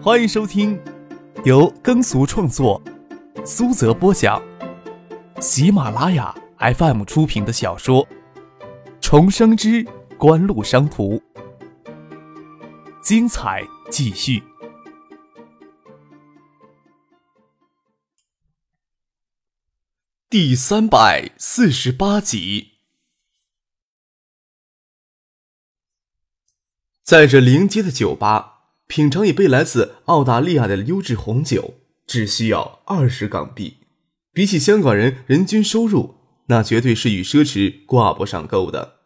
欢迎收听由耕俗创作、苏泽播讲、喜马拉雅 FM 出品的小说《重生之官路商途》，精彩继续，第三百四十八集。在这临街的酒吧。品尝一杯来自澳大利亚的优质红酒，只需要二十港币，比起香港人人均收入，那绝对是与奢侈挂不上钩的。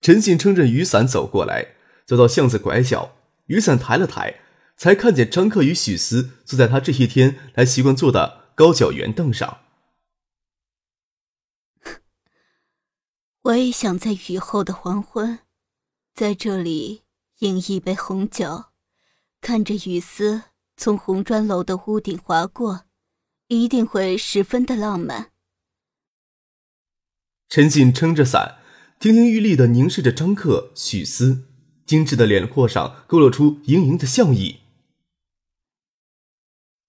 陈信撑着雨伞走过来，走到巷子拐角，雨伞抬了抬，才看见张克与许思坐在他这些天来习惯坐的高脚圆凳上。我也想在雨后的黄昏，在这里饮一杯红酒。看着雨丝从红砖楼的屋顶划过，一定会十分的浪漫。陈信撑着伞，亭亭玉立的凝视着张克、许思，精致的脸廓上勾勒出盈盈的笑意。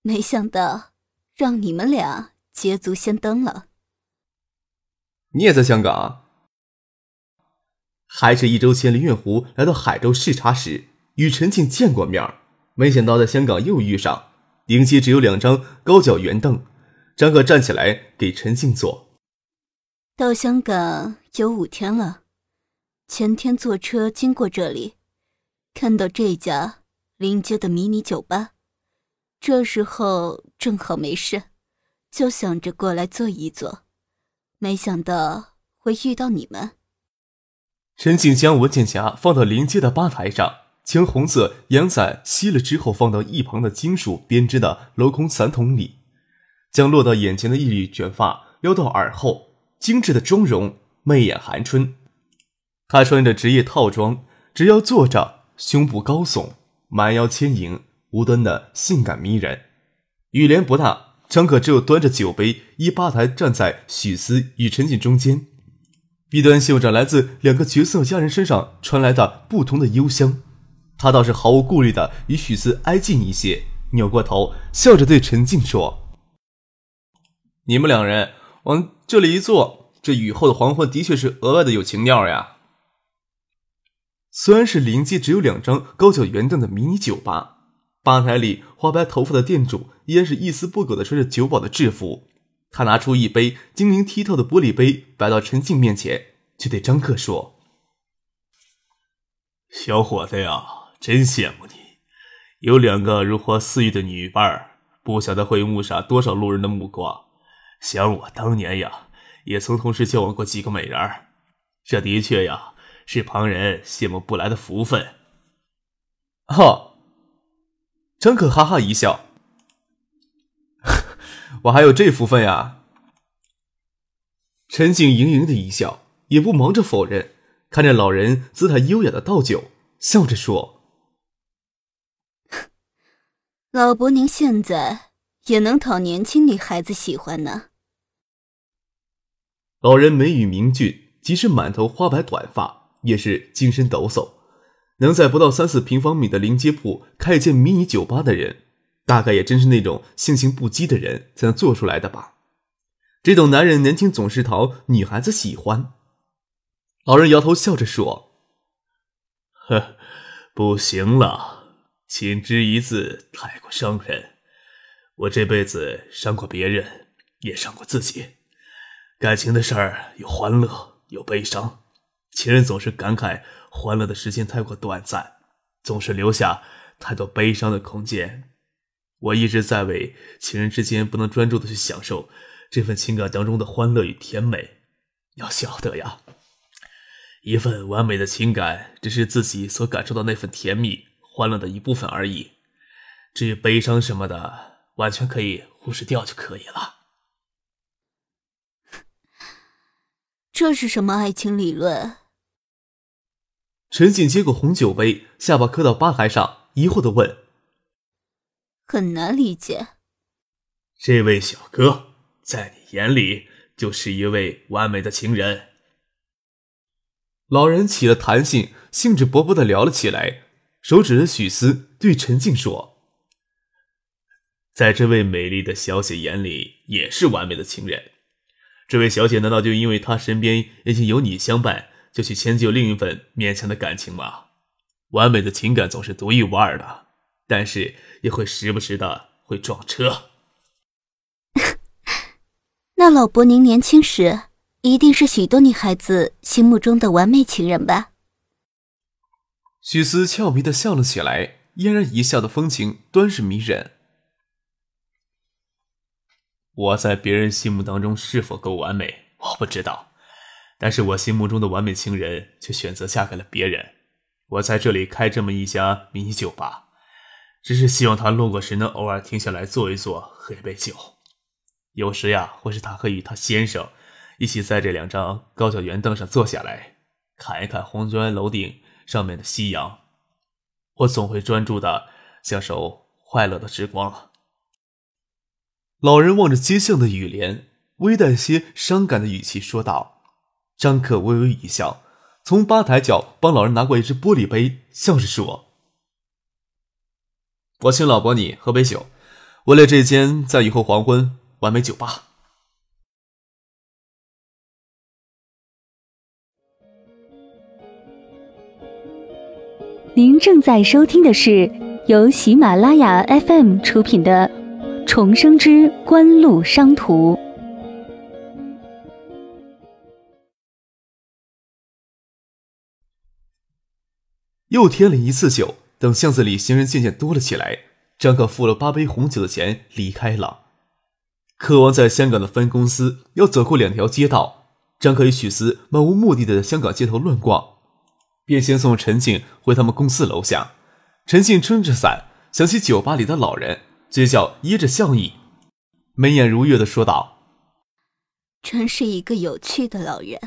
没想到让你们俩捷足先登了。你也在香港？还是一周前林月湖来到海州视察时，与陈静见过面儿。没想到在香港又遇上，迎接只有两张高脚圆凳。张可站起来给陈静坐。到香港有五天了，前天坐车经过这里，看到这家临街的迷你酒吧，这时候正好没事，就想着过来坐一坐，没想到会遇到你们。陈静将文件夹放到临街的吧台上。将红色阳伞吸了之后，放到一旁的金属编织的镂空伞筒里，将落到眼前的一缕卷发撩到耳后，精致的妆容媚眼含春。她穿着职业套装，直腰坐着，胸部高耸，蛮腰牵引，无端的性感迷人。雨帘不大，张可只有端着酒杯依吧台站在许思与陈静中间，鼻端嗅着来自两个绝色佳人身上传来的不同的幽香。他倒是毫无顾虑的与许四挨近一些，扭过头，笑着对陈静说：“你们两人往这里一坐，这雨后的黄昏的确是额外的有情调呀。”虽然是临街只有两张高脚圆凳的迷你酒吧，吧台里花白头发的店主依然是一丝不苟的穿着酒保的制服。他拿出一杯晶莹剔透的玻璃杯，摆到陈静面前，却对张克说：“小伙子呀。”真羡慕你，有两个如花似玉的女伴儿，不晓得会误杀多少路人的目光。想我当年呀，也曾同时交往过几个美人儿，这的确呀是旁人羡慕不来的福分。哈，张可哈哈一笑，我还有这福分呀。陈静盈盈的一笑，也不忙着否认，看着老人姿态优雅的倒酒，笑着说。老伯，您现在也能讨年轻女孩子喜欢呢。老人眉宇明俊，即使满头花白短发，也是精神抖擞。能在不到三四平方米的临街铺开一间迷你酒吧的人，大概也真是那种性情不羁的人才能做出来的吧？这种男人年轻总是讨女孩子喜欢。老人摇头笑着说：“呵，不行了。”情之一字太过伤人，我这辈子伤过别人，也伤过自己。感情的事儿有欢乐，有悲伤。情人总是感慨欢乐的时间太过短暂，总是留下太多悲伤的空间。我一直在为情人之间不能专注的去享受这份情感当中的欢乐与甜美。要晓得呀，一份完美的情感，只是自己所感受到那份甜蜜。欢乐的一部分而已，至于悲伤什么的，完全可以忽视掉就可以了。这是什么爱情理论？陈静接过红酒杯，下巴磕到吧台上，疑惑的问：“很难理解。”这位小哥在你眼里就是一位完美的情人。老人起了弹性，兴致勃勃的聊了起来。手指着许思，对陈静说：“在这位美丽的小姐眼里也是完美的情人。这位小姐难道就因为她身边已经有你相伴，就去迁就另一份勉强的感情吗？完美的情感总是独一无二的，但是也会时不时的会撞车。那老伯，您年轻时一定是许多女孩子心目中的完美情人吧？许思俏皮的笑了起来，嫣然一笑的风情端是迷人。我在别人心目当中是否够完美，我不知道，但是我心目中的完美情人却选择嫁给了别人。我在这里开这么一家迷你酒吧，只是希望他路过时能偶尔停下来坐一坐，喝一杯酒。有时呀，或是他可以与他先生一起在这两张高脚圆凳上坐下来，看一看红砖楼顶上面的夕阳，我总会专注的享受快乐的时光。老人望着街巷的雨帘，微带些伤感的语气说道：“张克微微一笑，从吧台角帮老人拿过一只玻璃杯，笑着说：‘我请老伯你喝杯酒，为了这间在雨后黄昏完美酒吧。’”您正在收听的是由喜马拉雅 FM 出品的。重生之官路商途。又添了一次酒，等巷子里行人渐渐多了起来，张可付了八杯红酒的钱离开了。柯王在香港的分公司要走过两条街道，张可与许思漫无目的的在香港街头乱逛，便先送陈静回他们公司楼下。陈静撑着伞，想起酒吧里的老人。嘴角掖着笑意，眉眼如月的说道：“真是一个有趣的老人。”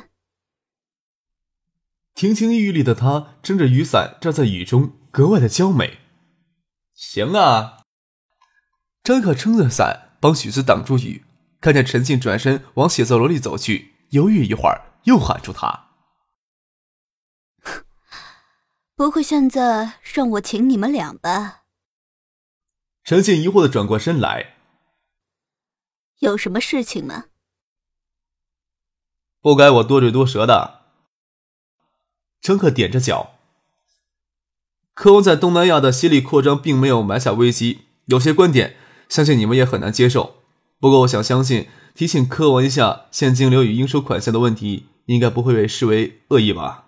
亭亭玉立的他撑着雨伞站在雨中，格外的娇美。行啊，张可撑着伞帮许思挡住雨，看见陈静转身往写字楼里走去，犹豫一会儿，又喊住他：“不会现在让我请你们俩吧？”陈静疑惑的转过身来，有什么事情吗？不该我多嘴多舌的。乘客踮着脚，科翁在东南亚的犀利扩张并没有埋下危机，有些观点相信你们也很难接受。不过，我想相信提醒科王一下现金流与应收款项的问题，应该不会被视为恶意吧？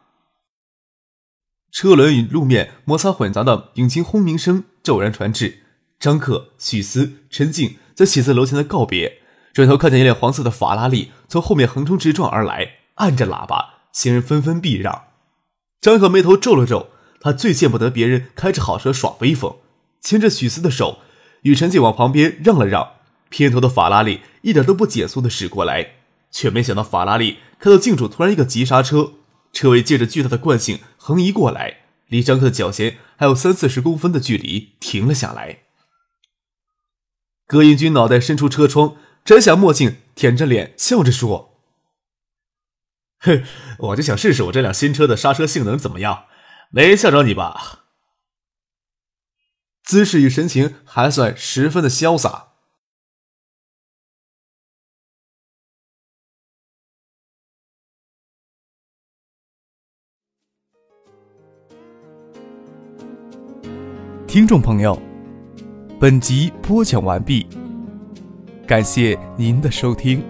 车轮与路面摩擦混杂的引擎轰鸣声骤然传至。张克、许思、陈静在写字楼前的告别，转头看见一辆黄色的法拉利从后面横冲直撞而来，按着喇叭，行人纷纷避让。张克眉头皱了皱，他最见不得别人开着好车耍威风，牵着许思的手，与陈静往旁边让了让。偏头的法拉利一点都不减速的驶过来，却没想到法拉利开到近处，突然一个急刹车，车尾借着巨大的惯性横移过来，离张克的脚前还有三四十公分的距离，停了下来。葛英军脑袋伸出车窗，摘下墨镜，舔着脸笑着说：“哼，我就想试试我这辆新车的刹车性能怎么样，没吓着你吧？”姿势与神情还算十分的潇洒。听众朋友。本集播讲完毕，感谢您的收听。